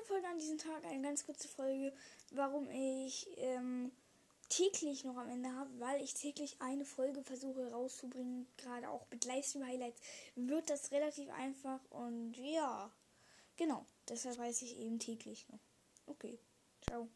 kleine Folge an diesem Tag, eine ganz kurze Folge, warum ich ähm, täglich noch am Ende habe, weil ich täglich eine Folge versuche rauszubringen, gerade auch mit Livestream-Highlights, wird das relativ einfach und ja, genau, deshalb weiß ich eben täglich noch. Okay, ciao.